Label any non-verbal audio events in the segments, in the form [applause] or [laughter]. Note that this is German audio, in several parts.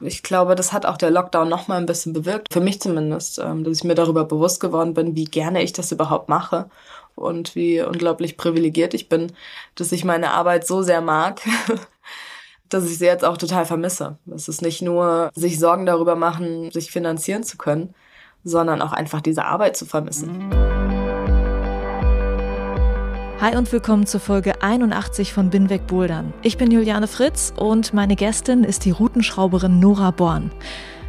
Ich glaube, das hat auch der Lockdown noch mal ein bisschen bewirkt, für mich zumindest, ähm, dass ich mir darüber bewusst geworden bin, wie gerne ich das überhaupt mache und wie unglaublich privilegiert ich bin, dass ich meine Arbeit so sehr mag, [laughs] dass ich sie jetzt auch total vermisse. Es ist nicht nur sich Sorgen darüber machen, sich finanzieren zu können, sondern auch einfach diese Arbeit zu vermissen. Hi und willkommen zur Folge 81 von Binweg Bouldern. Ich bin Juliane Fritz und meine Gästin ist die Routenschrauberin Nora Born.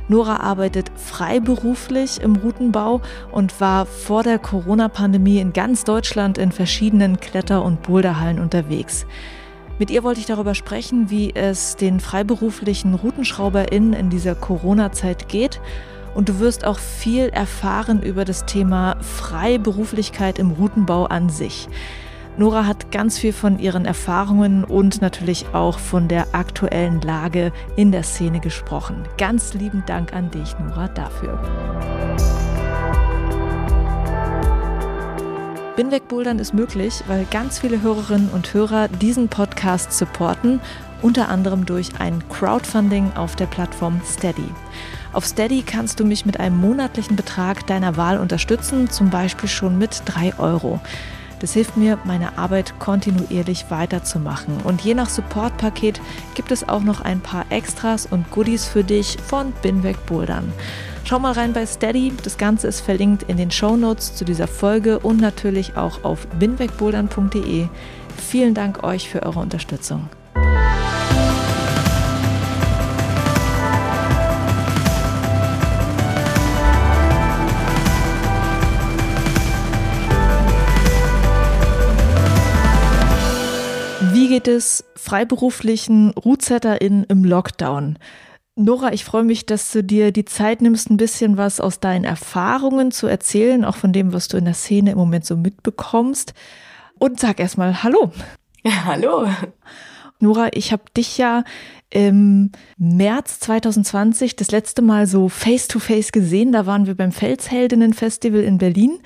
Nora arbeitet freiberuflich im Routenbau und war vor der Corona-Pandemie in ganz Deutschland in verschiedenen Kletter- und Boulderhallen unterwegs. Mit ihr wollte ich darüber sprechen, wie es den freiberuflichen RoutenschrauberInnen in dieser Corona-Zeit geht. Und du wirst auch viel erfahren über das Thema Freiberuflichkeit im Routenbau an sich. Nora hat ganz viel von ihren Erfahrungen und natürlich auch von der aktuellen Lage in der Szene gesprochen. Ganz lieben Dank an dich, Nora, dafür. Binweg-Bouldern ist möglich, weil ganz viele Hörerinnen und Hörer diesen Podcast supporten, unter anderem durch ein Crowdfunding auf der Plattform Steady. Auf Steady kannst du mich mit einem monatlichen Betrag deiner Wahl unterstützen, zum Beispiel schon mit 3 Euro. Das hilft mir, meine Arbeit kontinuierlich weiterzumachen. Und je nach Supportpaket gibt es auch noch ein paar Extras und Goodies für dich von Binweg Bouldern. Schau mal rein bei Steady. Das Ganze ist verlinkt in den Show Notes zu dieser Folge und natürlich auch auf binwegbouldern.de. Vielen Dank euch für eure Unterstützung. Geht es freiberuflichen RootsetterInnen im Lockdown? Nora, ich freue mich, dass du dir die Zeit nimmst, ein bisschen was aus deinen Erfahrungen zu erzählen, auch von dem, was du in der Szene im Moment so mitbekommst. Und sag erstmal Hallo. Ja, hallo. Nora, ich habe dich ja im März 2020 das letzte Mal so face-to-face -face gesehen. Da waren wir beim Felsheldinnen-Festival in Berlin.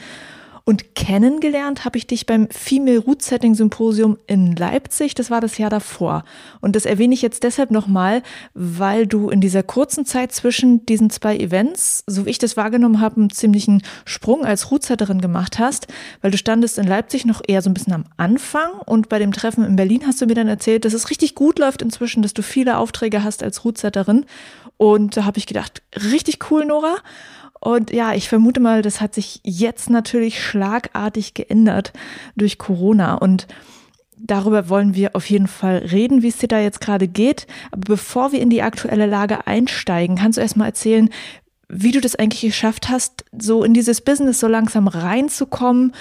Und kennengelernt habe ich dich beim Female Root Setting Symposium in Leipzig. Das war das Jahr davor. Und das erwähne ich jetzt deshalb nochmal, weil du in dieser kurzen Zeit zwischen diesen zwei Events, so wie ich das wahrgenommen habe, einen ziemlichen Sprung als Rootsetterin gemacht hast, weil du standest in Leipzig noch eher so ein bisschen am Anfang und bei dem Treffen in Berlin hast du mir dann erzählt, dass es richtig gut läuft inzwischen, dass du viele Aufträge hast als Rootsetterin. Und da habe ich gedacht, richtig cool, Nora. Und ja, ich vermute mal, das hat sich jetzt natürlich schlagartig geändert durch Corona. Und darüber wollen wir auf jeden Fall reden, wie es dir da jetzt gerade geht. Aber bevor wir in die aktuelle Lage einsteigen, kannst du erstmal erzählen, wie du das eigentlich geschafft hast, so in dieses Business so langsam reinzukommen.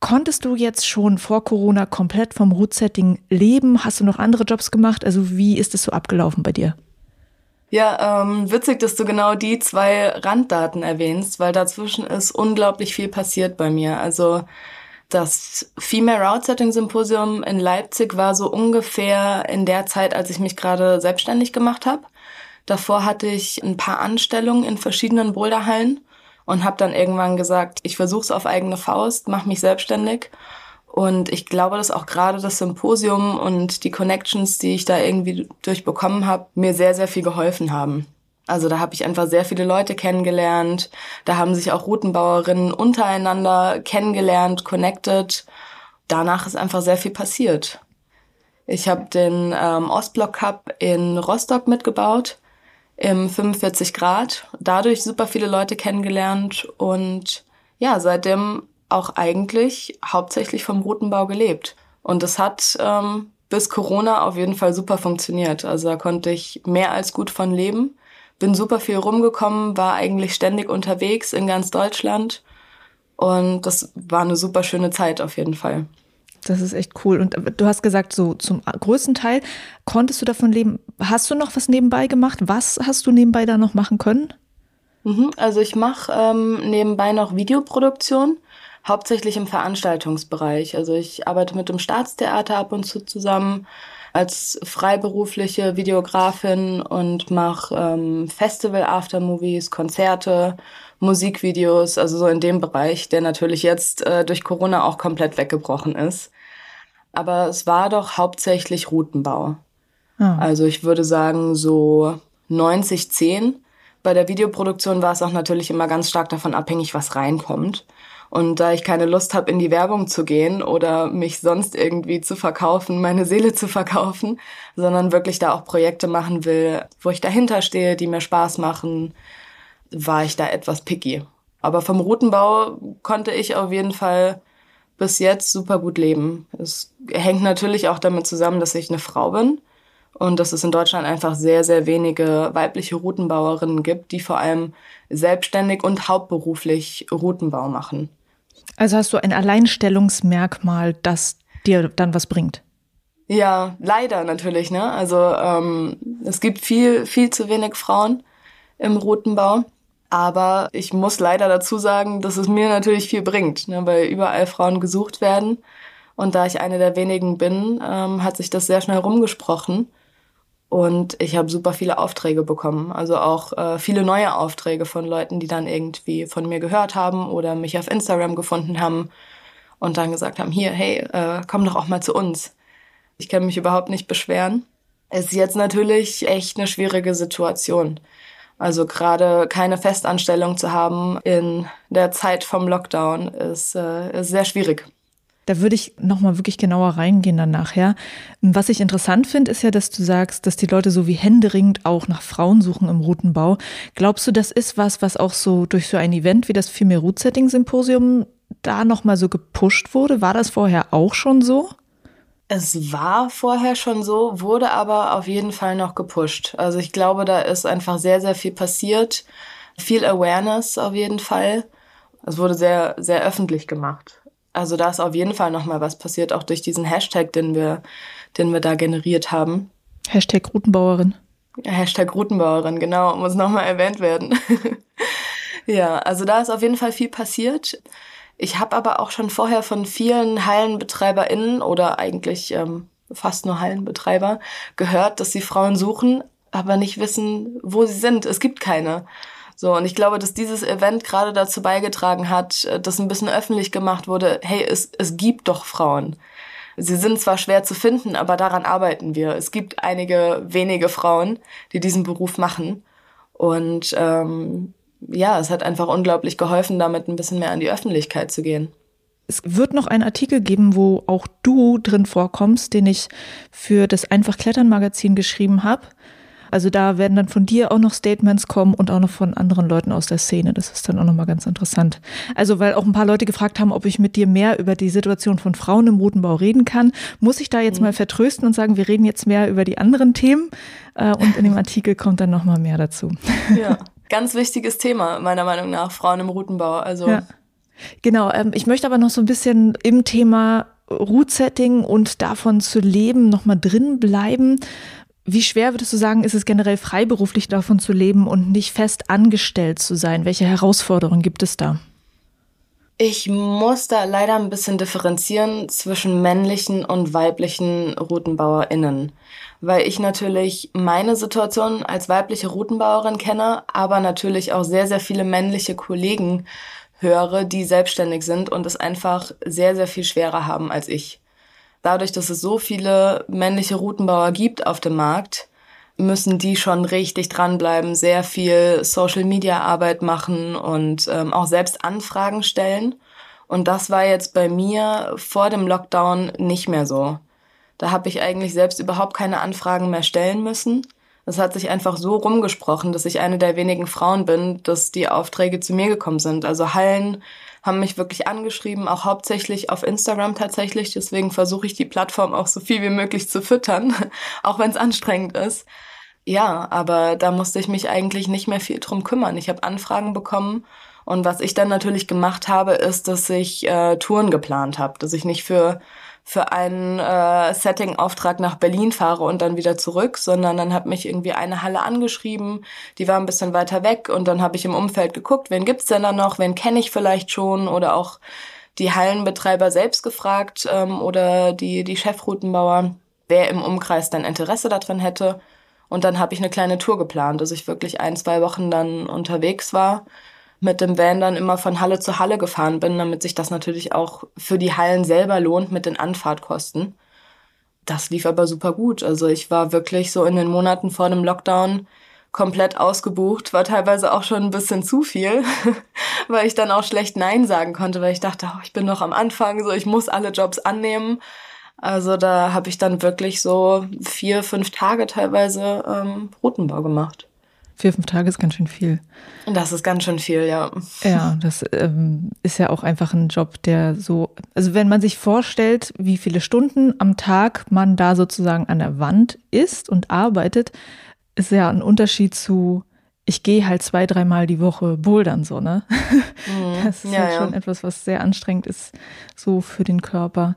Konntest du jetzt schon vor Corona komplett vom Root-Setting leben? Hast du noch andere Jobs gemacht? Also wie ist es so abgelaufen bei dir? Ja, ähm, witzig, dass du genau die zwei Randdaten erwähnst, weil dazwischen ist unglaublich viel passiert bei mir. Also das Female Route Setting Symposium in Leipzig war so ungefähr in der Zeit, als ich mich gerade selbstständig gemacht habe. Davor hatte ich ein paar Anstellungen in verschiedenen Boulderhallen und habe dann irgendwann gesagt, ich versuche es auf eigene Faust, mache mich selbstständig und ich glaube, dass auch gerade das Symposium und die Connections, die ich da irgendwie durchbekommen habe, mir sehr, sehr viel geholfen haben. Also da habe ich einfach sehr viele Leute kennengelernt. Da haben sich auch Routenbauerinnen untereinander kennengelernt, connected. Danach ist einfach sehr viel passiert. Ich habe den ähm, Ostblock Cup in Rostock mitgebaut im 45 Grad. Dadurch super viele Leute kennengelernt und ja, seitdem auch eigentlich hauptsächlich vom Routenbau gelebt. Und das hat ähm, bis Corona auf jeden Fall super funktioniert. Also da konnte ich mehr als gut von leben. Bin super viel rumgekommen, war eigentlich ständig unterwegs in ganz Deutschland. Und das war eine super schöne Zeit auf jeden Fall. Das ist echt cool. Und du hast gesagt, so zum größten Teil konntest du davon leben. Hast du noch was nebenbei gemacht? Was hast du nebenbei da noch machen können? Mhm, also ich mache ähm, nebenbei noch Videoproduktion, hauptsächlich im Veranstaltungsbereich. Also ich arbeite mit dem Staatstheater ab und zu zusammen als freiberufliche Videografin und mache ähm, Festival-Aftermovies, Konzerte, Musikvideos, also so in dem Bereich, der natürlich jetzt äh, durch Corona auch komplett weggebrochen ist. Aber es war doch hauptsächlich Routenbau. Ah. Also ich würde sagen so 90, 10. Bei der Videoproduktion war es auch natürlich immer ganz stark davon abhängig, was reinkommt. Und da ich keine Lust habe, in die Werbung zu gehen oder mich sonst irgendwie zu verkaufen, meine Seele zu verkaufen, sondern wirklich da auch Projekte machen will, wo ich dahinter stehe, die mir Spaß machen, war ich da etwas picky. Aber vom Routenbau konnte ich auf jeden Fall bis jetzt super gut leben. Es hängt natürlich auch damit zusammen, dass ich eine Frau bin und dass es in Deutschland einfach sehr, sehr wenige weibliche Routenbauerinnen gibt, die vor allem selbstständig und hauptberuflich Routenbau machen. Also hast du ein Alleinstellungsmerkmal, das dir dann was bringt? Ja, leider natürlich. Ne? Also ähm, es gibt viel, viel zu wenig Frauen im Routenbau. Aber ich muss leider dazu sagen, dass es mir natürlich viel bringt, ne? weil überall Frauen gesucht werden. Und da ich eine der wenigen bin, ähm, hat sich das sehr schnell rumgesprochen. Und ich habe super viele Aufträge bekommen. Also auch äh, viele neue Aufträge von Leuten, die dann irgendwie von mir gehört haben oder mich auf Instagram gefunden haben und dann gesagt haben, hier, hey, äh, komm doch auch mal zu uns. Ich kann mich überhaupt nicht beschweren. Es ist jetzt natürlich echt eine schwierige Situation. Also gerade keine Festanstellung zu haben in der Zeit vom Lockdown ist, äh, ist sehr schwierig. Da würde ich nochmal wirklich genauer reingehen dann nachher. Was ich interessant finde, ist ja, dass du sagst, dass die Leute so wie händeringend auch nach Frauen suchen im Routenbau. Glaubst du, das ist was, was auch so durch so ein Event wie das Female Route Setting Symposium da nochmal so gepusht wurde? War das vorher auch schon so? Es war vorher schon so, wurde aber auf jeden Fall noch gepusht. Also ich glaube, da ist einfach sehr, sehr viel passiert. Viel Awareness auf jeden Fall. Es wurde sehr, sehr öffentlich gemacht. Also da ist auf jeden Fall noch mal was passiert, auch durch diesen Hashtag, den wir, den wir da generiert haben. Hashtag Routenbauerin. Hashtag Routenbauerin, genau, muss noch mal erwähnt werden. [laughs] ja, also da ist auf jeden Fall viel passiert. Ich habe aber auch schon vorher von vielen HallenbetreiberInnen oder eigentlich ähm, fast nur Hallenbetreiber gehört, dass sie Frauen suchen, aber nicht wissen, wo sie sind. Es gibt keine. So, und ich glaube, dass dieses Event gerade dazu beigetragen hat, äh, dass ein bisschen öffentlich gemacht wurde, hey, es, es gibt doch Frauen. Sie sind zwar schwer zu finden, aber daran arbeiten wir. Es gibt einige wenige Frauen, die diesen Beruf machen. Und ähm, ja, es hat einfach unglaublich geholfen, damit ein bisschen mehr an die Öffentlichkeit zu gehen. Es wird noch einen Artikel geben, wo auch du drin vorkommst, den ich für das Einfach Klettern Magazin geschrieben habe. Also da werden dann von dir auch noch Statements kommen und auch noch von anderen Leuten aus der Szene. Das ist dann auch nochmal ganz interessant. Also weil auch ein paar Leute gefragt haben, ob ich mit dir mehr über die Situation von Frauen im Routenbau reden kann, muss ich da jetzt mhm. mal vertrösten und sagen, wir reden jetzt mehr über die anderen Themen. Äh, und in dem [laughs] Artikel kommt dann nochmal mehr dazu. [laughs] Ja, ganz wichtiges Thema, meiner Meinung nach, Frauen im Routenbau. Also ja. Genau, ähm, ich möchte aber noch so ein bisschen im Thema Route-Setting und davon zu leben nochmal drin bleiben. Wie schwer würdest du sagen, ist es generell freiberuflich davon zu leben und nicht fest angestellt zu sein? Welche Herausforderungen gibt es da? Ich muss da leider ein bisschen differenzieren zwischen männlichen und weiblichen RoutenbauerInnen, weil ich natürlich meine Situation als weibliche Routenbauerin kenne, aber natürlich auch sehr, sehr viele männliche Kollegen höre, die selbstständig sind und es einfach sehr, sehr viel schwerer haben als ich dadurch, dass es so viele männliche Routenbauer gibt auf dem Markt, müssen die schon richtig dranbleiben, sehr viel Social-Media-Arbeit machen und ähm, auch selbst Anfragen stellen. Und das war jetzt bei mir vor dem Lockdown nicht mehr so. Da habe ich eigentlich selbst überhaupt keine Anfragen mehr stellen müssen. Das hat sich einfach so rumgesprochen, dass ich eine der wenigen Frauen bin, dass die Aufträge zu mir gekommen sind. Also Hallen haben mich wirklich angeschrieben, auch hauptsächlich auf Instagram tatsächlich. Deswegen versuche ich die Plattform auch so viel wie möglich zu füttern, [laughs] auch wenn es anstrengend ist. Ja, aber da musste ich mich eigentlich nicht mehr viel drum kümmern. Ich habe Anfragen bekommen und was ich dann natürlich gemacht habe, ist, dass ich äh, Touren geplant habe, dass ich nicht für für einen äh, Setting-Auftrag nach Berlin fahre und dann wieder zurück, sondern dann hat mich irgendwie eine Halle angeschrieben, die war ein bisschen weiter weg und dann habe ich im Umfeld geguckt, wen gibt's denn da noch, wen kenne ich vielleicht schon oder auch die Hallenbetreiber selbst gefragt ähm, oder die, die Chefroutenbauer, wer im Umkreis dann Interesse daran hätte. Und dann habe ich eine kleine Tour geplant, dass ich wirklich ein, zwei Wochen dann unterwegs war, mit dem Van dann immer von Halle zu Halle gefahren bin, damit sich das natürlich auch für die Hallen selber lohnt mit den Anfahrtkosten. Das lief aber super gut. Also ich war wirklich so in den Monaten vor dem Lockdown komplett ausgebucht, war teilweise auch schon ein bisschen zu viel, [laughs] weil ich dann auch schlecht Nein sagen konnte, weil ich dachte, oh, ich bin noch am Anfang, so ich muss alle Jobs annehmen. Also da habe ich dann wirklich so vier, fünf Tage teilweise ähm, Routenbau gemacht. Vier, fünf Tage ist ganz schön viel. Das ist ganz schön viel, ja. Ja, das ähm, ist ja auch einfach ein Job, der so, also wenn man sich vorstellt, wie viele Stunden am Tag man da sozusagen an der Wand ist und arbeitet, ist ja ein Unterschied zu, ich gehe halt zwei, dreimal die Woche bouldern, so, ne? Mhm. [laughs] Das ist ja, ja schon ja. etwas, was sehr anstrengend ist, so für den Körper.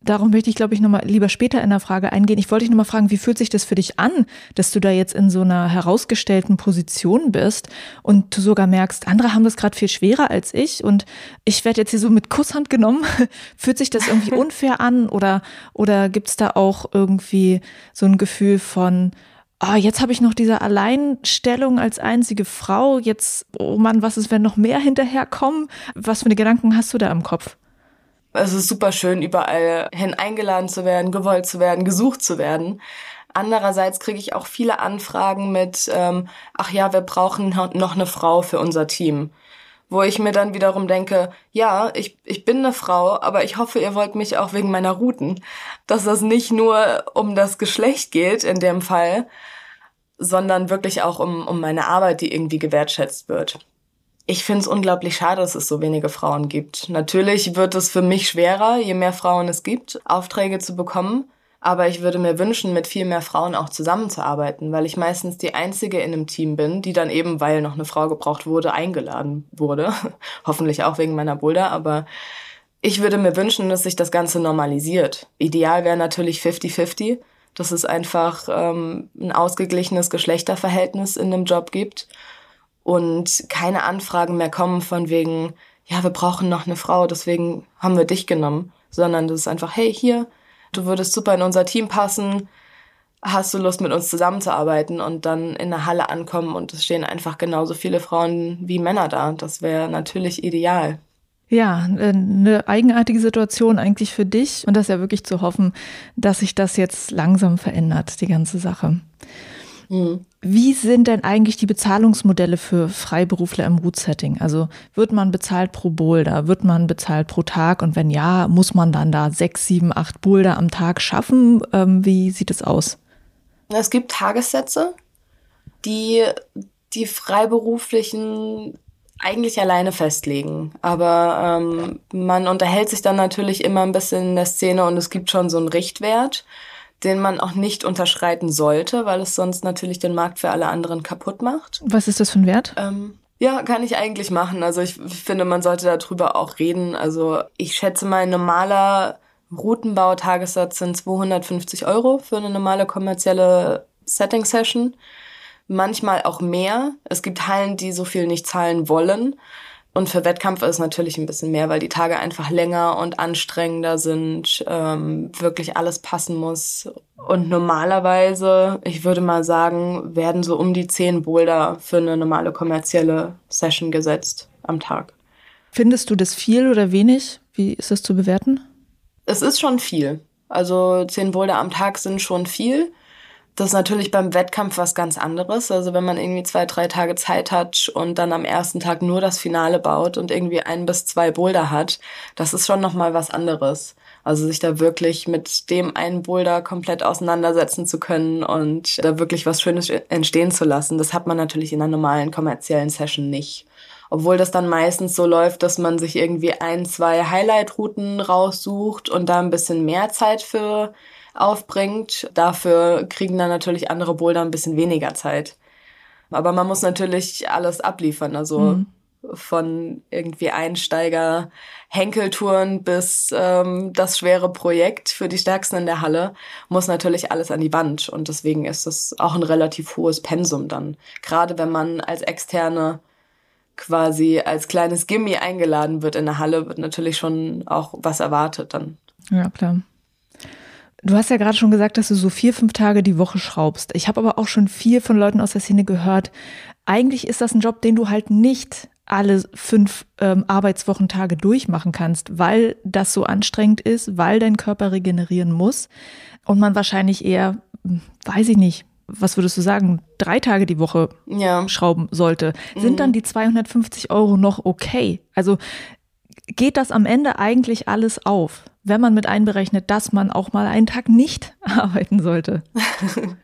Darum möchte ich, glaube ich, nochmal lieber später in der Frage eingehen. Ich wollte dich nochmal fragen, wie fühlt sich das für dich an, dass du da jetzt in so einer herausgestellten Position bist und du sogar merkst, andere haben das gerade viel schwerer als ich und ich werde jetzt hier so mit Kusshand genommen. [laughs] fühlt sich das irgendwie [laughs] unfair an oder, oder gibt es da auch irgendwie so ein Gefühl von, ah, jetzt habe ich noch diese Alleinstellung als einzige Frau, jetzt, oh Mann, was ist, wenn noch mehr hinterherkommen? Was für eine Gedanken hast du da im Kopf? Es ist super schön, überall hin eingeladen zu werden, gewollt zu werden, gesucht zu werden. Andererseits kriege ich auch viele Anfragen mit, ähm, ach ja, wir brauchen noch eine Frau für unser Team. Wo ich mir dann wiederum denke, ja, ich, ich bin eine Frau, aber ich hoffe, ihr wollt mich auch wegen meiner Routen. Dass das nicht nur um das Geschlecht geht in dem Fall, sondern wirklich auch um, um meine Arbeit, die irgendwie gewertschätzt wird. Ich finde es unglaublich schade, dass es so wenige Frauen gibt. Natürlich wird es für mich schwerer, je mehr Frauen es gibt, Aufträge zu bekommen. Aber ich würde mir wünschen, mit viel mehr Frauen auch zusammenzuarbeiten, weil ich meistens die Einzige in einem Team bin, die dann eben, weil noch eine Frau gebraucht wurde, eingeladen wurde. [laughs] Hoffentlich auch wegen meiner Boulder, aber ich würde mir wünschen, dass sich das Ganze normalisiert. Ideal wäre natürlich 50-50, dass es einfach ähm, ein ausgeglichenes Geschlechterverhältnis in dem Job gibt und keine Anfragen mehr kommen von wegen, ja, wir brauchen noch eine Frau, deswegen haben wir dich genommen, sondern das ist einfach, hey, hier, du würdest super in unser Team passen, hast du Lust mit uns zusammenzuarbeiten und dann in der Halle ankommen und es stehen einfach genauso viele Frauen wie Männer da. Das wäre natürlich ideal. Ja, eine eigenartige Situation eigentlich für dich und das ist ja wirklich zu hoffen, dass sich das jetzt langsam verändert, die ganze Sache. Mhm. Wie sind denn eigentlich die Bezahlungsmodelle für Freiberufler im Root-Setting? Also wird man bezahlt pro Boulder? Wird man bezahlt pro Tag? Und wenn ja, muss man dann da sechs, sieben, acht Boulder am Tag schaffen? Ähm, wie sieht es aus? Es gibt Tagessätze, die die Freiberuflichen eigentlich alleine festlegen. Aber ähm, man unterhält sich dann natürlich immer ein bisschen in der Szene und es gibt schon so einen Richtwert den man auch nicht unterschreiten sollte, weil es sonst natürlich den Markt für alle anderen kaputt macht. Was ist das für ein Wert? Ähm, ja, kann ich eigentlich machen. Also ich finde, man sollte darüber auch reden. Also ich schätze mal, ein normaler Routenbau-Tagessatz sind 250 Euro für eine normale kommerzielle Setting-Session. Manchmal auch mehr. Es gibt Hallen, die so viel nicht zahlen wollen. Und für Wettkampf ist es natürlich ein bisschen mehr, weil die Tage einfach länger und anstrengender sind, ähm, wirklich alles passen muss. Und normalerweise, ich würde mal sagen, werden so um die zehn Boulder für eine normale kommerzielle Session gesetzt am Tag. Findest du das viel oder wenig? Wie ist das zu bewerten? Es ist schon viel. Also zehn Boulder am Tag sind schon viel. Das ist natürlich beim Wettkampf was ganz anderes. Also wenn man irgendwie zwei, drei Tage Zeit hat und dann am ersten Tag nur das Finale baut und irgendwie ein bis zwei Boulder hat, das ist schon nochmal was anderes. Also sich da wirklich mit dem einen Boulder komplett auseinandersetzen zu können und da wirklich was Schönes entstehen zu lassen, das hat man natürlich in einer normalen kommerziellen Session nicht. Obwohl das dann meistens so läuft, dass man sich irgendwie ein, zwei Highlight-Routen raussucht und da ein bisschen mehr Zeit für aufbringt. Dafür kriegen dann natürlich andere Boulder ein bisschen weniger Zeit. Aber man muss natürlich alles abliefern. Also mhm. von irgendwie Einsteiger Henkeltouren bis ähm, das schwere Projekt für die Stärksten in der Halle muss natürlich alles an die Wand und deswegen ist es auch ein relativ hohes Pensum dann. Gerade wenn man als Externe quasi als kleines Gimmi eingeladen wird in der Halle, wird natürlich schon auch was erwartet dann. Ja, klar. Du hast ja gerade schon gesagt, dass du so vier, fünf Tage die Woche schraubst. Ich habe aber auch schon viel von Leuten aus der Szene gehört. Eigentlich ist das ein Job, den du halt nicht alle fünf ähm, Arbeitswochentage durchmachen kannst, weil das so anstrengend ist, weil dein Körper regenerieren muss und man wahrscheinlich eher, hm, weiß ich nicht, was würdest du sagen, drei Tage die Woche ja. schrauben sollte, sind mhm. dann die 250 Euro noch okay? Also geht das am Ende eigentlich alles auf, wenn man mit einberechnet, dass man auch mal einen Tag nicht [laughs] arbeiten sollte? [laughs]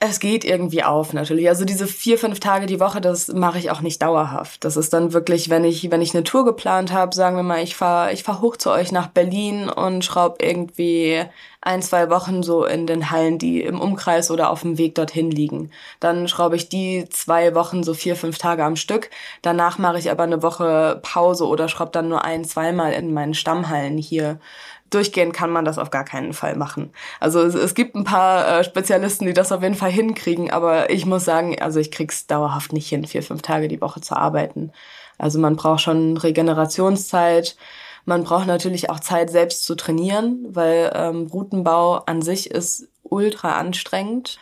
Es geht irgendwie auf, natürlich. Also diese vier, fünf Tage die Woche, das mache ich auch nicht dauerhaft. Das ist dann wirklich, wenn ich, wenn ich eine Tour geplant habe, sagen wir mal, ich fahre ich fahr hoch zu euch nach Berlin und schraub irgendwie ein, zwei Wochen so in den Hallen, die im Umkreis oder auf dem Weg dorthin liegen. Dann schraube ich die zwei Wochen so vier, fünf Tage am Stück. Danach mache ich aber eine Woche Pause oder schraub dann nur ein, zweimal in meinen Stammhallen hier durchgehend kann man das auf gar keinen Fall machen. Also es, es gibt ein paar äh, Spezialisten, die das auf jeden Fall hinkriegen, aber ich muss sagen, also ich krieg's dauerhaft nicht hin, vier, fünf Tage die Woche zu arbeiten. Also man braucht schon Regenerationszeit. Man braucht natürlich auch Zeit, selbst zu trainieren, weil ähm, Routenbau an sich ist ultra anstrengend.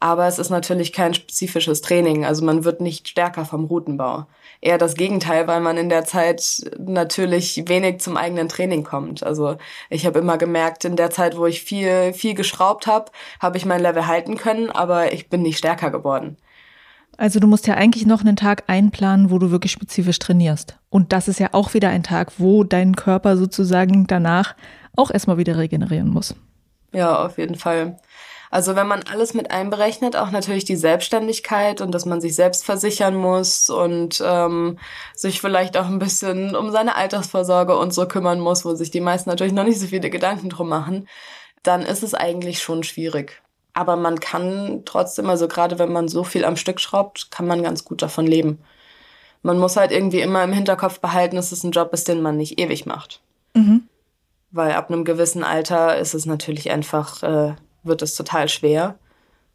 Aber es ist natürlich kein spezifisches Training. Also man wird nicht stärker vom Routenbau eher das Gegenteil, weil man in der Zeit natürlich wenig zum eigenen Training kommt. Also ich habe immer gemerkt, in der Zeit, wo ich viel, viel geschraubt habe, habe ich mein Level halten können, aber ich bin nicht stärker geworden. Also du musst ja eigentlich noch einen Tag einplanen, wo du wirklich spezifisch trainierst. Und das ist ja auch wieder ein Tag, wo dein Körper sozusagen danach auch erstmal wieder regenerieren muss. Ja, auf jeden Fall. Also wenn man alles mit einberechnet, auch natürlich die Selbstständigkeit und dass man sich selbst versichern muss und ähm, sich vielleicht auch ein bisschen um seine Altersvorsorge und so kümmern muss, wo sich die meisten natürlich noch nicht so viele Gedanken drum machen, dann ist es eigentlich schon schwierig. Aber man kann trotzdem, also gerade wenn man so viel am Stück schraubt, kann man ganz gut davon leben. Man muss halt irgendwie immer im Hinterkopf behalten, dass es ein Job ist, den man nicht ewig macht. Mhm. Weil ab einem gewissen Alter ist es natürlich einfach äh, wird es total schwer.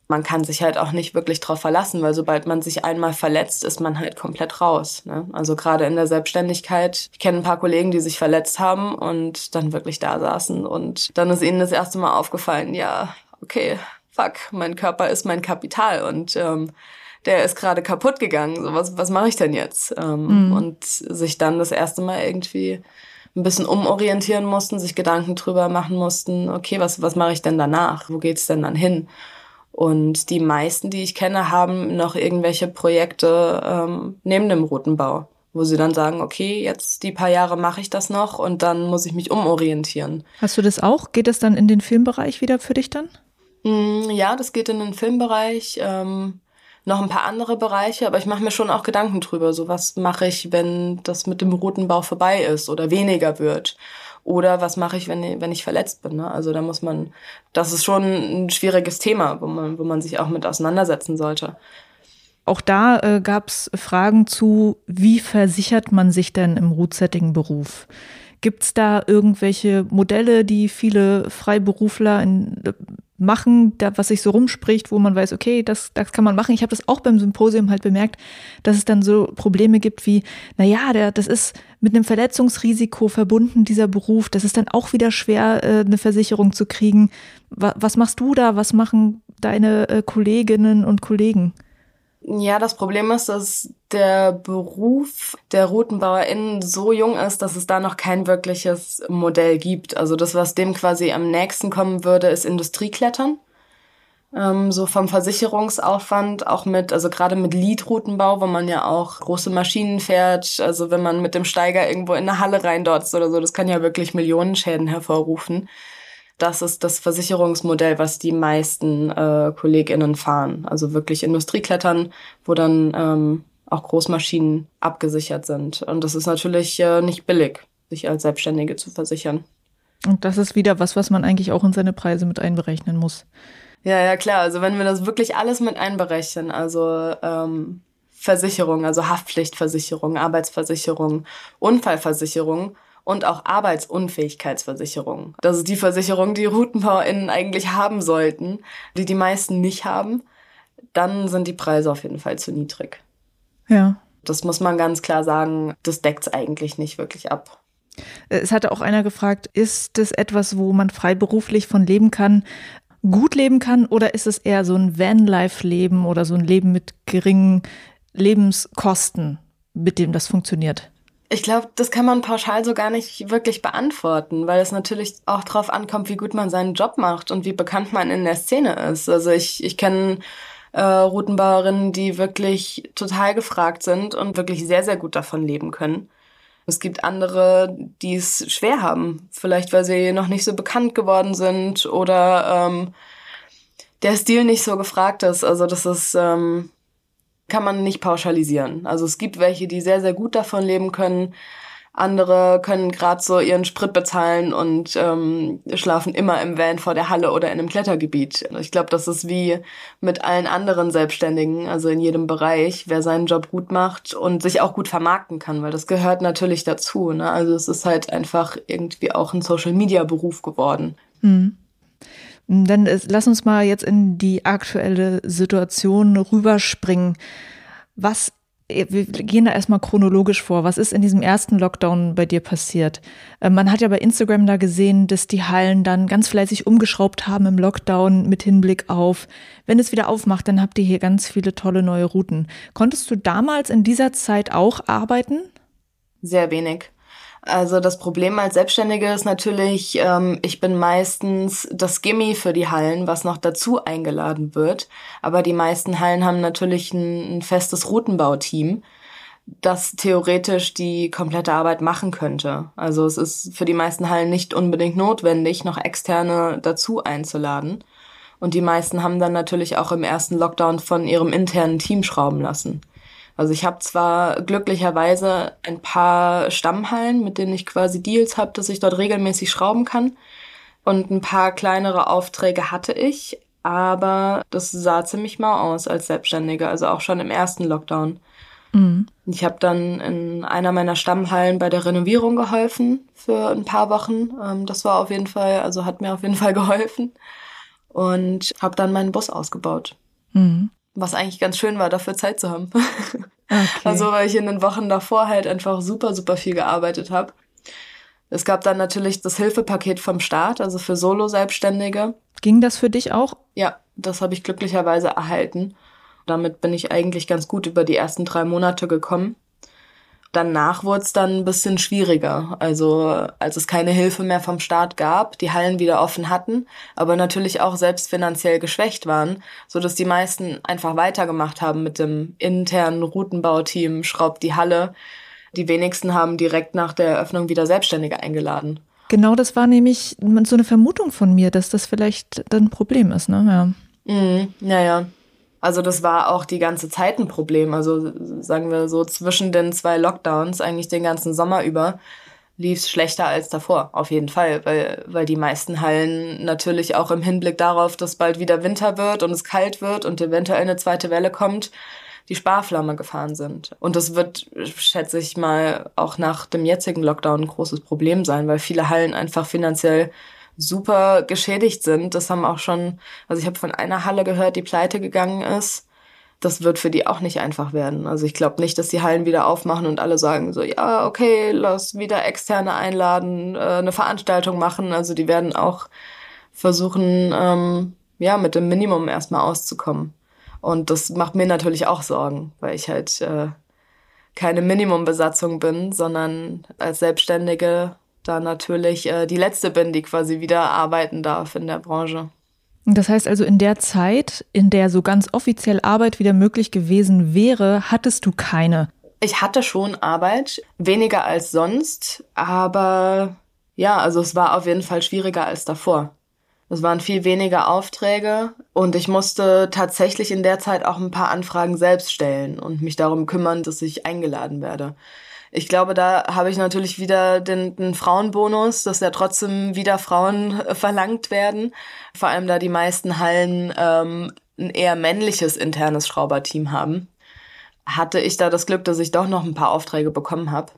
Man kann sich halt auch nicht wirklich drauf verlassen, weil sobald man sich einmal verletzt, ist man halt komplett raus. Ne? Also gerade in der Selbstständigkeit. Ich kenne ein paar Kollegen, die sich verletzt haben und dann wirklich da saßen und dann ist ihnen das erste Mal aufgefallen, ja, okay, fuck, mein Körper ist mein Kapital und ähm, der ist gerade kaputt gegangen. So, was, was mache ich denn jetzt? Ähm, mhm. Und sich dann das erste Mal irgendwie ein bisschen umorientieren mussten, sich Gedanken drüber machen mussten, okay, was, was mache ich denn danach? Wo geht's denn dann hin? Und die meisten, die ich kenne, haben noch irgendwelche Projekte ähm, neben dem Routenbau, wo sie dann sagen, okay, jetzt die paar Jahre mache ich das noch und dann muss ich mich umorientieren. Hast du das auch? Geht das dann in den Filmbereich wieder für dich dann? Mm, ja, das geht in den Filmbereich. Ähm, noch ein paar andere Bereiche, aber ich mache mir schon auch Gedanken drüber. So, was mache ich, wenn das mit dem roten Bauch vorbei ist oder weniger wird? Oder was mache ich, wenn, wenn ich verletzt bin? Ne? Also da muss man, das ist schon ein schwieriges Thema, wo man, wo man sich auch mit auseinandersetzen sollte. Auch da äh, gab es Fragen zu, wie versichert man sich denn im Root-Setting-Beruf? Gibt es da irgendwelche Modelle, die viele Freiberufler in, machen, da, was sich so rumspricht, wo man weiß, okay, das, das kann man machen. Ich habe das auch beim Symposium halt bemerkt, dass es dann so Probleme gibt wie, na ja, der, das ist mit einem Verletzungsrisiko verbunden, dieser Beruf. Das ist dann auch wieder schwer, äh, eine Versicherung zu kriegen. Was, was machst du da? Was machen deine äh, Kolleginnen und Kollegen? Ja, das Problem ist, dass der Beruf der RoutenbauerInnen so jung ist, dass es da noch kein wirkliches Modell gibt. Also das, was dem quasi am nächsten kommen würde, ist Industrieklettern. Ähm, so vom Versicherungsaufwand, auch mit, also gerade mit Lead-Routenbau, wo man ja auch große Maschinen fährt. Also wenn man mit dem Steiger irgendwo in eine Halle reindotzt oder so, das kann ja wirklich Millionenschäden hervorrufen das ist das Versicherungsmodell, was die meisten äh, KollegInnen fahren. Also wirklich Industrieklettern, wo dann ähm, auch Großmaschinen abgesichert sind. Und das ist natürlich äh, nicht billig, sich als Selbstständige zu versichern. Und das ist wieder was, was man eigentlich auch in seine Preise mit einberechnen muss. Ja, ja, klar. Also wenn wir das wirklich alles mit einberechnen, also ähm, Versicherung, also Haftpflichtversicherung, Arbeitsversicherung, Unfallversicherung und auch Arbeitsunfähigkeitsversicherung. Das ist die Versicherung, die RoutenbauerInnen eigentlich haben sollten, die die meisten nicht haben. Dann sind die Preise auf jeden Fall zu niedrig. Ja. Das muss man ganz klar sagen, das deckt es eigentlich nicht wirklich ab. Es hatte auch einer gefragt, ist es etwas, wo man freiberuflich von leben kann, gut leben kann, oder ist es eher so ein Vanlife-Leben oder so ein Leben mit geringen Lebenskosten, mit dem das funktioniert? Ich glaube, das kann man pauschal so gar nicht wirklich beantworten, weil es natürlich auch darauf ankommt, wie gut man seinen Job macht und wie bekannt man in der Szene ist. Also ich, ich kenne äh, Routenbauerinnen, die wirklich total gefragt sind und wirklich sehr, sehr gut davon leben können. Es gibt andere, die es schwer haben, vielleicht weil sie noch nicht so bekannt geworden sind oder ähm, der Stil nicht so gefragt ist. Also das ist, ähm, kann man nicht pauschalisieren. Also es gibt welche, die sehr, sehr gut davon leben können. Andere können gerade so ihren Sprit bezahlen und ähm, schlafen immer im Van vor der Halle oder in einem Klettergebiet. Ich glaube, das ist wie mit allen anderen Selbstständigen, also in jedem Bereich, wer seinen Job gut macht und sich auch gut vermarkten kann, weil das gehört natürlich dazu. Ne? Also es ist halt einfach irgendwie auch ein Social-Media-Beruf geworden. Mhm. Dann äh, lass uns mal jetzt in die aktuelle Situation rüberspringen. Was wir gehen da erstmal chronologisch vor. Was ist in diesem ersten Lockdown bei dir passiert? Äh, man hat ja bei Instagram da gesehen, dass die Hallen dann ganz fleißig umgeschraubt haben im Lockdown mit Hinblick auf, wenn es wieder aufmacht, dann habt ihr hier ganz viele tolle neue Routen. Konntest du damals in dieser Zeit auch arbeiten? Sehr wenig. Also das Problem als Selbstständige ist natürlich, ähm, ich bin meistens das Gimmi für die Hallen, was noch dazu eingeladen wird. Aber die meisten Hallen haben natürlich ein, ein festes Routenbauteam, das theoretisch die komplette Arbeit machen könnte. Also es ist für die meisten Hallen nicht unbedingt notwendig, noch externe dazu einzuladen. Und die meisten haben dann natürlich auch im ersten Lockdown von ihrem internen Team schrauben lassen. Also ich habe zwar glücklicherweise ein paar Stammhallen, mit denen ich quasi Deals habe, dass ich dort regelmäßig schrauben kann. Und ein paar kleinere Aufträge hatte ich, aber das sah ziemlich mau aus als Selbstständige, also auch schon im ersten Lockdown. Mhm. Ich habe dann in einer meiner Stammhallen bei der Renovierung geholfen für ein paar Wochen. Ähm, das war auf jeden Fall, also hat mir auf jeden Fall geholfen. Und habe dann meinen Bus ausgebaut. Mhm. Was eigentlich ganz schön war, dafür Zeit zu haben. [laughs] Okay. Also weil ich in den Wochen davor halt einfach super, super viel gearbeitet habe. Es gab dann natürlich das Hilfepaket vom Staat, also für Solo-Selbstständige. Ging das für dich auch? Ja, das habe ich glücklicherweise erhalten. Damit bin ich eigentlich ganz gut über die ersten drei Monate gekommen. Danach wurde es dann ein bisschen schwieriger. Also als es keine Hilfe mehr vom Staat gab, die Hallen wieder offen hatten, aber natürlich auch selbst finanziell geschwächt waren, so dass die meisten einfach weitergemacht haben mit dem internen Routenbauteam, schraubt die Halle. Die wenigsten haben direkt nach der Eröffnung wieder Selbstständige eingeladen. Genau, das war nämlich so eine Vermutung von mir, dass das vielleicht ein Problem ist, ne? Ja. Mhm, naja. Also das war auch die ganze Zeit ein Problem. Also sagen wir so zwischen den zwei Lockdowns, eigentlich den ganzen Sommer über, lief es schlechter als davor, auf jeden Fall, weil, weil die meisten Hallen natürlich auch im Hinblick darauf, dass bald wieder Winter wird und es kalt wird und eventuell eine zweite Welle kommt, die Sparflamme gefahren sind. Und das wird, schätze ich mal, auch nach dem jetzigen Lockdown ein großes Problem sein, weil viele Hallen einfach finanziell super geschädigt sind. Das haben auch schon, also ich habe von einer Halle gehört, die pleite gegangen ist. Das wird für die auch nicht einfach werden. Also ich glaube nicht, dass die Hallen wieder aufmachen und alle sagen so, ja, okay, lass wieder externe einladen, äh, eine Veranstaltung machen. Also die werden auch versuchen, ähm, ja, mit dem Minimum erstmal auszukommen. Und das macht mir natürlich auch Sorgen, weil ich halt äh, keine Minimumbesatzung bin, sondern als Selbstständige da natürlich äh, die letzte bin, die quasi wieder arbeiten darf in der Branche. Das heißt also, in der Zeit, in der so ganz offiziell Arbeit wieder möglich gewesen wäre, hattest du keine? Ich hatte schon Arbeit, weniger als sonst, aber ja, also es war auf jeden Fall schwieriger als davor. Es waren viel weniger Aufträge und ich musste tatsächlich in der Zeit auch ein paar Anfragen selbst stellen und mich darum kümmern, dass ich eingeladen werde. Ich glaube, da habe ich natürlich wieder den, den Frauenbonus, dass ja trotzdem wieder Frauen äh, verlangt werden. Vor allem da die meisten Hallen ähm, ein eher männliches internes Schrauberteam haben hatte ich da das Glück, dass ich doch noch ein paar Aufträge bekommen habe.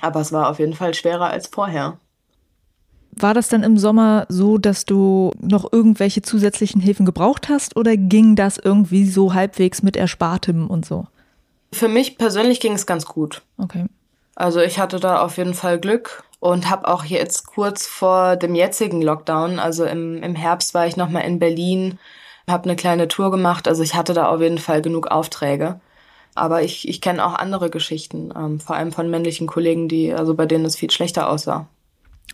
Aber es war auf jeden Fall schwerer als vorher. War das dann im Sommer so, dass du noch irgendwelche zusätzlichen Hilfen gebraucht hast oder ging das irgendwie so halbwegs mit Erspartem und so? Für mich persönlich ging es ganz gut. Okay. Also ich hatte da auf jeden Fall Glück und habe auch jetzt kurz vor dem jetzigen Lockdown, also im, im Herbst war ich nochmal in Berlin, habe eine kleine Tour gemacht. Also ich hatte da auf jeden Fall genug Aufträge. Aber ich, ich kenne auch andere Geschichten, ähm, vor allem von männlichen Kollegen, die, also bei denen es viel schlechter aussah.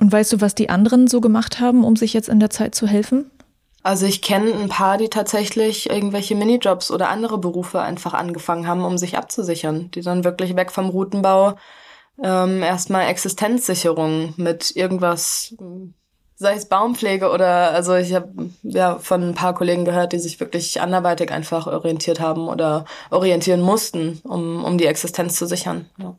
Und weißt du, was die anderen so gemacht haben, um sich jetzt in der Zeit zu helfen? Also ich kenne ein paar, die tatsächlich irgendwelche Minijobs oder andere Berufe einfach angefangen haben, um sich abzusichern. Die dann wirklich weg vom Routenbau ähm, erstmal Existenzsicherung mit irgendwas, sei es Baumpflege oder also ich habe ja von ein paar Kollegen gehört, die sich wirklich anderweitig einfach orientiert haben oder orientieren mussten, um, um die Existenz zu sichern. Ja.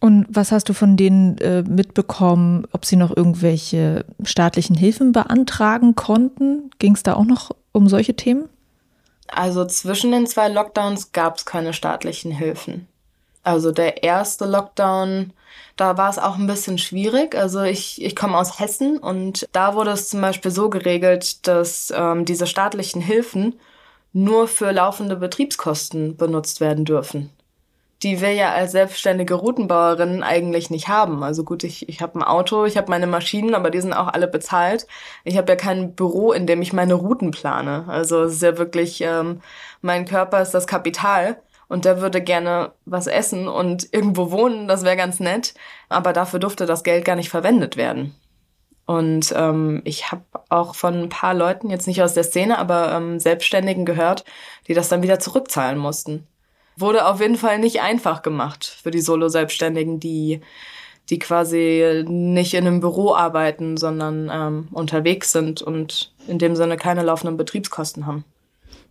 Und was hast du von denen äh, mitbekommen, ob sie noch irgendwelche staatlichen Hilfen beantragen konnten? Ging es da auch noch um solche Themen? Also zwischen den zwei Lockdowns gab es keine staatlichen Hilfen. Also der erste Lockdown, da war es auch ein bisschen schwierig. Also ich, ich komme aus Hessen und da wurde es zum Beispiel so geregelt, dass ähm, diese staatlichen Hilfen nur für laufende Betriebskosten benutzt werden dürfen die wir ja als selbstständige Routenbauerin eigentlich nicht haben. Also gut, ich, ich habe ein Auto, ich habe meine Maschinen, aber die sind auch alle bezahlt. Ich habe ja kein Büro, in dem ich meine Routen plane. Also es ist ja wirklich, ähm, mein Körper ist das Kapital und der würde gerne was essen und irgendwo wohnen, das wäre ganz nett, aber dafür durfte das Geld gar nicht verwendet werden. Und ähm, ich habe auch von ein paar Leuten, jetzt nicht aus der Szene, aber ähm, Selbstständigen gehört, die das dann wieder zurückzahlen mussten wurde auf jeden Fall nicht einfach gemacht für die Solo-Selbstständigen, die, die quasi nicht in einem Büro arbeiten, sondern ähm, unterwegs sind und in dem Sinne keine laufenden Betriebskosten haben.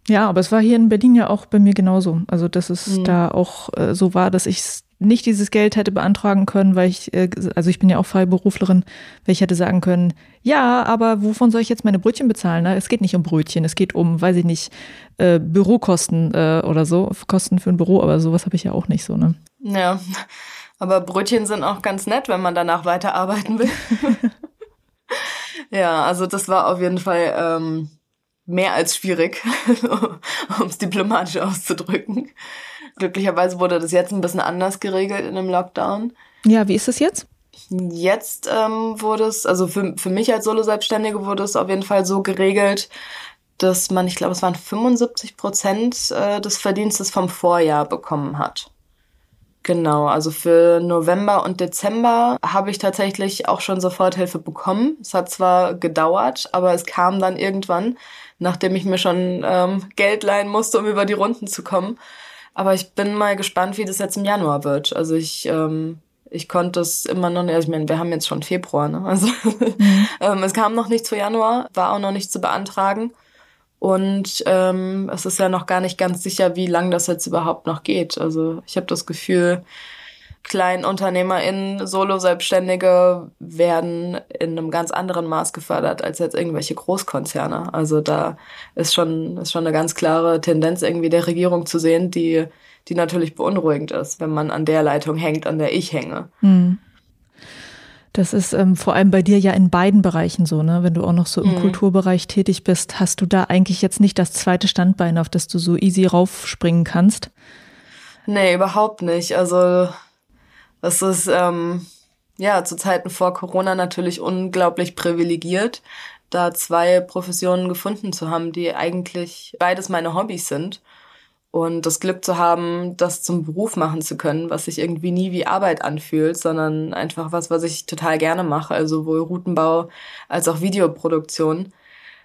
Ja, aber es war hier in Berlin ja auch bei mir genauso. Also, dass es mhm. da auch äh, so war, dass ich nicht dieses Geld hätte beantragen können, weil ich, äh, also ich bin ja auch Freiberuflerin, weil ich hätte sagen können, ja, aber wovon soll ich jetzt meine Brötchen bezahlen? Ne? Es geht nicht um Brötchen, es geht um, weiß ich nicht, äh, Bürokosten äh, oder so, Kosten für ein Büro, aber sowas habe ich ja auch nicht so, ne? Ja, aber Brötchen sind auch ganz nett, wenn man danach weiterarbeiten will. [laughs] ja, also das war auf jeden Fall ähm, mehr als schwierig, [laughs] um es diplomatisch auszudrücken. Glücklicherweise wurde das jetzt ein bisschen anders geregelt in dem Lockdown. Ja, wie ist das jetzt? Jetzt ähm, wurde es, also für, für mich als Solo-Selbstständige wurde es auf jeden Fall so geregelt, dass man, ich glaube, es waren 75 Prozent äh, des Verdienstes vom Vorjahr bekommen hat. Genau, also für November und Dezember habe ich tatsächlich auch schon Soforthilfe bekommen. Es hat zwar gedauert, aber es kam dann irgendwann, nachdem ich mir schon ähm, Geld leihen musste, um über die Runden zu kommen. Aber ich bin mal gespannt, wie das jetzt im Januar wird. Also ich, ähm, ich konnte es immer noch nicht, also ich meine, wir haben jetzt schon Februar, ne? Also mhm. [laughs] ähm, es kam noch nichts für Januar, war auch noch nicht zu beantragen. Und ähm, es ist ja noch gar nicht ganz sicher, wie lang das jetzt überhaupt noch geht. Also ich habe das Gefühl, KleinunternehmerInnen, Solo-Selbstständige werden in einem ganz anderen Maß gefördert als jetzt irgendwelche Großkonzerne. Also da ist schon, ist schon eine ganz klare Tendenz irgendwie der Regierung zu sehen, die, die natürlich beunruhigend ist, wenn man an der Leitung hängt, an der ich hänge. Mhm. Das ist ähm, vor allem bei dir ja in beiden Bereichen so, ne? Wenn du auch noch so im mhm. Kulturbereich tätig bist, hast du da eigentlich jetzt nicht das zweite Standbein, auf das du so easy raufspringen kannst? Nee, überhaupt nicht. Also das ist ähm, ja zu Zeiten vor Corona natürlich unglaublich privilegiert, da zwei Professionen gefunden zu haben, die eigentlich beides meine Hobbys sind. Und das Glück zu haben, das zum Beruf machen zu können, was sich irgendwie nie wie Arbeit anfühlt, sondern einfach was, was ich total gerne mache, also sowohl Routenbau als auch Videoproduktion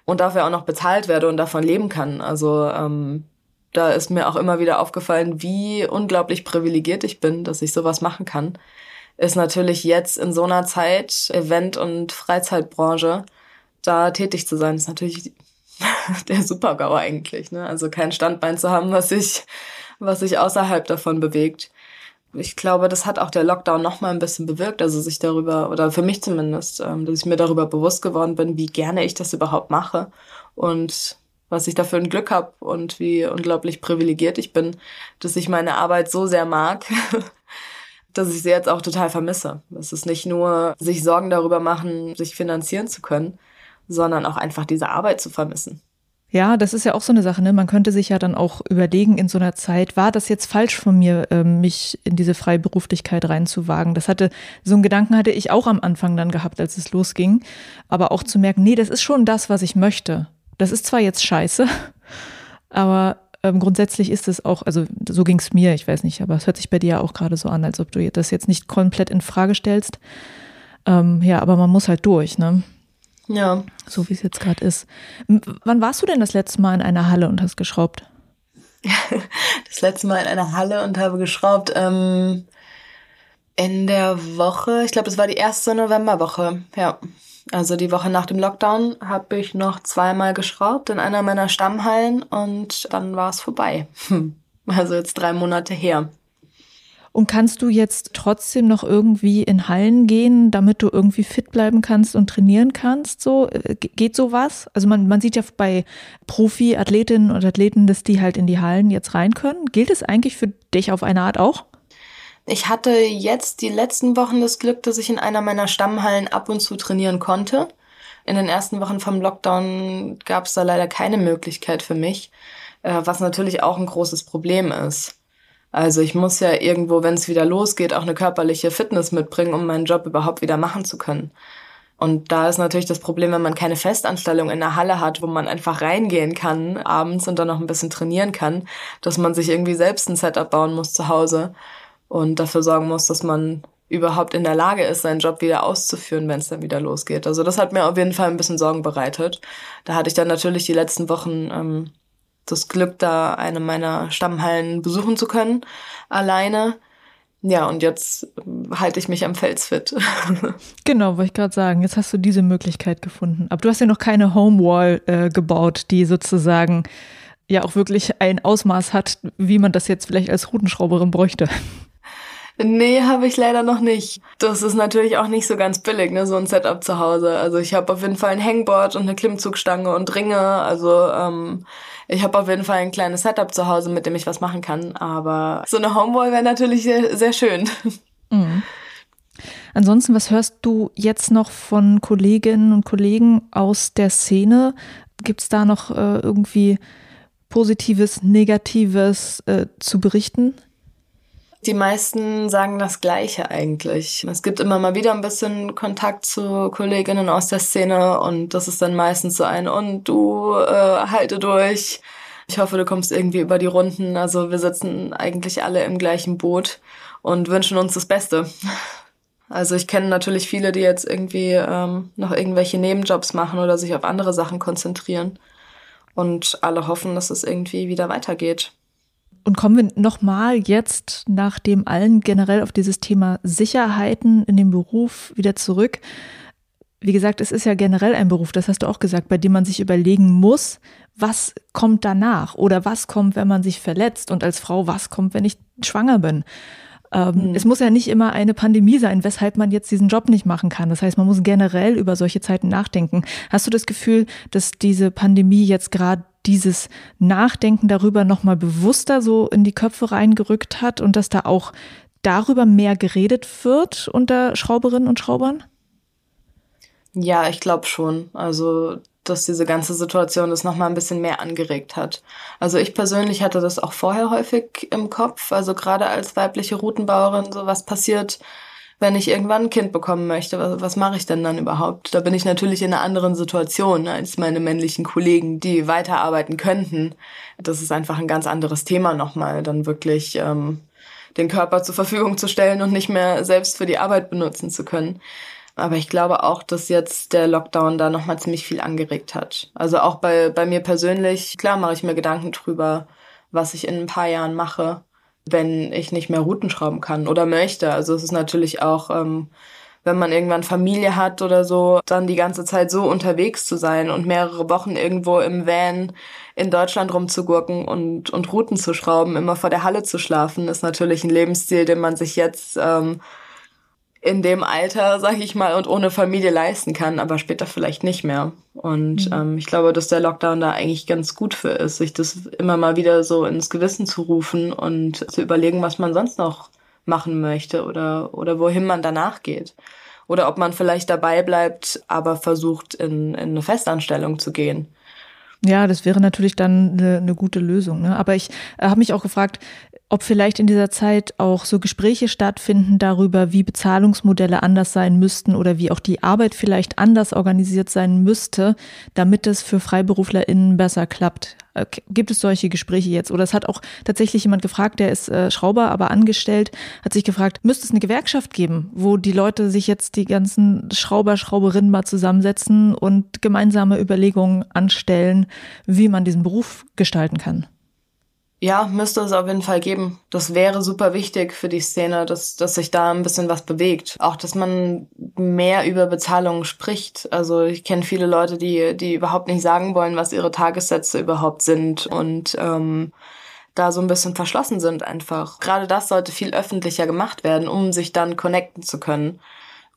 und dafür auch noch bezahlt werde und davon leben kann. Also ähm, da ist mir auch immer wieder aufgefallen, wie unglaublich privilegiert ich bin, dass ich sowas machen kann. Ist natürlich jetzt in so einer Zeit, Event- und Freizeitbranche, da tätig zu sein, ist natürlich [laughs] der Supergau eigentlich. Ne? Also kein Standbein zu haben, was sich, was sich außerhalb davon bewegt. Ich glaube, das hat auch der Lockdown noch mal ein bisschen bewirkt, also sich darüber, oder für mich zumindest, ähm, dass ich mir darüber bewusst geworden bin, wie gerne ich das überhaupt mache und was ich dafür ein Glück habe und wie unglaublich privilegiert ich bin, dass ich meine Arbeit so sehr mag, [laughs] dass ich sie jetzt auch total vermisse. Es ist nicht nur sich Sorgen darüber machen, sich finanzieren zu können, sondern auch einfach diese Arbeit zu vermissen. Ja, das ist ja auch so eine Sache. Ne? Man könnte sich ja dann auch überlegen in so einer Zeit, war das jetzt falsch von mir, ähm, mich in diese Freiberuflichkeit reinzuwagen? Das hatte, so einen Gedanken hatte ich auch am Anfang dann gehabt, als es losging. Aber auch zu merken, nee, das ist schon das, was ich möchte. Das ist zwar jetzt scheiße, aber ähm, grundsätzlich ist es auch, also so ging es mir, ich weiß nicht, aber es hört sich bei dir ja auch gerade so an, als ob du das jetzt nicht komplett in Frage stellst. Ähm, ja, aber man muss halt durch, ne? Ja. So wie es jetzt gerade ist. M wann warst du denn das letzte Mal in einer Halle und hast geschraubt? [laughs] das letzte Mal in einer Halle und habe geschraubt. Ähm, in der Woche, ich glaube, das war die erste Novemberwoche. Ja. Also die Woche nach dem Lockdown habe ich noch zweimal geschraubt in einer meiner Stammhallen und dann war es vorbei. Also jetzt drei Monate her. Und kannst du jetzt trotzdem noch irgendwie in Hallen gehen, damit du irgendwie fit bleiben kannst und trainieren kannst? So äh, geht sowas? Also man, man sieht ja bei Profi-Athletinnen und Athleten, dass die halt in die Hallen jetzt rein können. Gilt es eigentlich für dich auf eine Art auch? Ich hatte jetzt die letzten Wochen das Glück, dass ich in einer meiner Stammhallen ab und zu trainieren konnte. In den ersten Wochen vom Lockdown gab es da leider keine Möglichkeit für mich, äh, was natürlich auch ein großes Problem ist. Also ich muss ja irgendwo, wenn es wieder losgeht, auch eine körperliche Fitness mitbringen, um meinen Job überhaupt wieder machen zu können. Und da ist natürlich das Problem, wenn man keine Festanstellung in der Halle hat, wo man einfach reingehen kann abends und dann noch ein bisschen trainieren kann, dass man sich irgendwie selbst ein Setup bauen muss zu Hause und dafür sorgen muss, dass man überhaupt in der Lage ist, seinen Job wieder auszuführen, wenn es dann wieder losgeht. Also das hat mir auf jeden Fall ein bisschen Sorgen bereitet. Da hatte ich dann natürlich die letzten Wochen ähm, das Glück, da eine meiner Stammhallen besuchen zu können, alleine. Ja, und jetzt ähm, halte ich mich am Fels fit. [laughs] genau, wollte ich gerade sagen. Jetzt hast du diese Möglichkeit gefunden. Aber du hast ja noch keine Homewall äh, gebaut, die sozusagen ja auch wirklich ein Ausmaß hat, wie man das jetzt vielleicht als Routenschrauberin bräuchte. Nee, habe ich leider noch nicht. Das ist natürlich auch nicht so ganz billig, ne, so ein Setup zu Hause. Also ich habe auf jeden Fall ein Hangboard und eine Klimmzugstange und Ringe. Also ähm, ich habe auf jeden Fall ein kleines Setup zu Hause, mit dem ich was machen kann. Aber so eine Homewall wäre natürlich sehr, sehr schön. [laughs] Mhm. Ansonsten, was hörst du jetzt noch von Kolleginnen und Kollegen aus der Szene? Gibt es da noch äh, irgendwie Positives, Negatives äh, zu berichten? Die meisten sagen das Gleiche eigentlich. Es gibt immer mal wieder ein bisschen Kontakt zu Kolleginnen aus der Szene und das ist dann meistens so ein und du äh, halte durch. Ich hoffe, du kommst irgendwie über die Runden. Also wir sitzen eigentlich alle im gleichen Boot und wünschen uns das Beste. Also ich kenne natürlich viele, die jetzt irgendwie ähm, noch irgendwelche Nebenjobs machen oder sich auf andere Sachen konzentrieren. Und alle hoffen, dass es irgendwie wieder weitergeht. Und kommen wir nochmal jetzt, nachdem allen generell auf dieses Thema Sicherheiten in dem Beruf wieder zurück. Wie gesagt, es ist ja generell ein Beruf, das hast du auch gesagt, bei dem man sich überlegen muss, was kommt danach oder was kommt, wenn man sich verletzt und als Frau, was kommt, wenn ich schwanger bin. Ähm, mhm. Es muss ja nicht immer eine Pandemie sein, weshalb man jetzt diesen Job nicht machen kann. Das heißt, man muss generell über solche Zeiten nachdenken. Hast du das Gefühl, dass diese Pandemie jetzt gerade dieses Nachdenken darüber nochmal bewusster so in die Köpfe reingerückt hat und dass da auch darüber mehr geredet wird unter Schrauberinnen und Schraubern? Ja, ich glaube schon. Also, dass diese ganze Situation das nochmal ein bisschen mehr angeregt hat. Also ich persönlich hatte das auch vorher häufig im Kopf. Also gerade als weibliche Routenbauerin, so was passiert, wenn ich irgendwann ein Kind bekommen möchte, was, was mache ich denn dann überhaupt? Da bin ich natürlich in einer anderen Situation als meine männlichen Kollegen, die weiterarbeiten könnten. Das ist einfach ein ganz anderes Thema nochmal, dann wirklich ähm, den Körper zur Verfügung zu stellen und nicht mehr selbst für die Arbeit benutzen zu können. Aber ich glaube auch, dass jetzt der Lockdown da nochmal ziemlich viel angeregt hat. Also auch bei, bei mir persönlich, klar mache ich mir Gedanken drüber, was ich in ein paar Jahren mache wenn ich nicht mehr Routen schrauben kann oder möchte. Also es ist natürlich auch, ähm, wenn man irgendwann Familie hat oder so, dann die ganze Zeit so unterwegs zu sein und mehrere Wochen irgendwo im Van in Deutschland rumzugurken und, und Routen zu schrauben, immer vor der Halle zu schlafen, ist natürlich ein Lebensstil, den man sich jetzt ähm, in dem Alter, sag ich mal, und ohne Familie leisten kann, aber später vielleicht nicht mehr. Und mhm. ähm, ich glaube, dass der Lockdown da eigentlich ganz gut für ist, sich das immer mal wieder so ins Gewissen zu rufen und zu überlegen, was man sonst noch machen möchte oder, oder wohin man danach geht. Oder ob man vielleicht dabei bleibt, aber versucht, in, in eine Festanstellung zu gehen. Ja, das wäre natürlich dann eine, eine gute Lösung. Ne? Aber ich äh, habe mich auch gefragt, ob vielleicht in dieser Zeit auch so Gespräche stattfinden darüber, wie Bezahlungsmodelle anders sein müssten oder wie auch die Arbeit vielleicht anders organisiert sein müsste, damit es für FreiberuflerInnen besser klappt. Äh, gibt es solche Gespräche jetzt? Oder es hat auch tatsächlich jemand gefragt, der ist äh, Schrauber, aber angestellt, hat sich gefragt, müsste es eine Gewerkschaft geben, wo die Leute sich jetzt die ganzen Schrauber, Schrauberinnen mal zusammensetzen und gemeinsame Überlegungen anstellen, wie man diesen Beruf gestalten kann? Ja, müsste es auf jeden Fall geben. Das wäre super wichtig für die Szene, dass, dass sich da ein bisschen was bewegt. Auch, dass man mehr über Bezahlungen spricht. Also ich kenne viele Leute, die, die überhaupt nicht sagen wollen, was ihre Tagessätze überhaupt sind und ähm, da so ein bisschen verschlossen sind einfach. Gerade das sollte viel öffentlicher gemacht werden, um sich dann connecten zu können.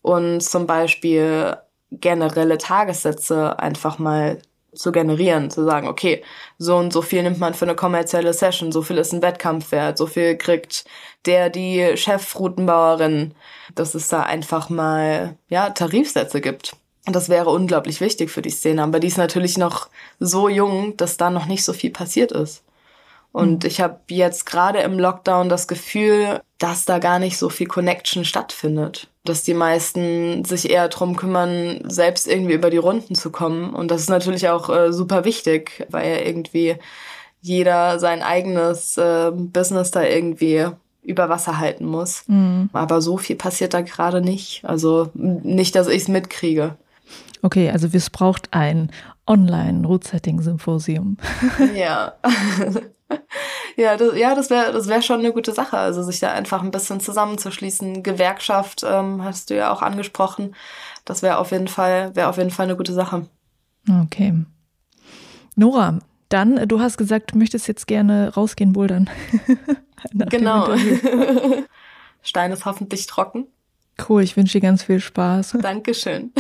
Und zum Beispiel generelle Tagessätze einfach mal zu generieren, zu sagen, okay, so und so viel nimmt man für eine kommerzielle Session, so viel ist ein Wettkampfwert, so viel kriegt der die Chefroutenbauerin, dass es da einfach mal ja Tarifsätze gibt. Und das wäre unglaublich wichtig für die Szene, aber die ist natürlich noch so jung, dass da noch nicht so viel passiert ist. Und mhm. ich habe jetzt gerade im Lockdown das Gefühl, dass da gar nicht so viel Connection stattfindet. Dass die meisten sich eher drum kümmern, selbst irgendwie über die Runden zu kommen. Und das ist natürlich auch äh, super wichtig, weil ja irgendwie jeder sein eigenes äh, Business da irgendwie über Wasser halten muss. Mhm. Aber so viel passiert da gerade nicht. Also nicht, dass ich es mitkriege. Okay, also es braucht ein Online-Root-Setting-Symposium. Ja. [laughs] [laughs] ja, das, ja, das wäre das wär schon eine gute Sache. Also sich da einfach ein bisschen zusammenzuschließen. Gewerkschaft ähm, hast du ja auch angesprochen. Das wäre auf jeden Fall, wäre auf jeden Fall eine gute Sache. Okay. Nora, dann, du hast gesagt, du möchtest jetzt gerne rausgehen bouldern. [laughs] genau. [laughs] Stein ist hoffentlich trocken. Cool, ich wünsche dir ganz viel Spaß. [laughs] Dankeschön.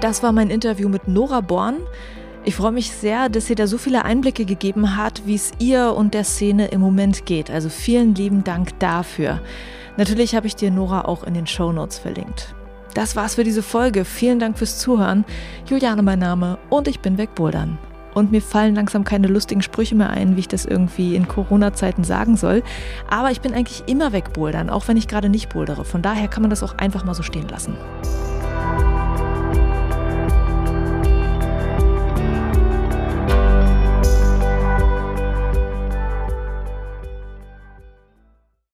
Das war mein Interview mit Nora Born. Ich freue mich sehr, dass sie da so viele Einblicke gegeben hat, wie es ihr und der Szene im Moment geht. Also vielen lieben Dank dafür. Natürlich habe ich dir Nora auch in den Show Notes verlinkt. Das war's für diese Folge. Vielen Dank fürs Zuhören. Juliane mein Name und ich bin wegbouldern. Und mir fallen langsam keine lustigen Sprüche mehr ein, wie ich das irgendwie in Corona-Zeiten sagen soll. Aber ich bin eigentlich immer wegbouldern, auch wenn ich gerade nicht bouldere. Von daher kann man das auch einfach mal so stehen lassen.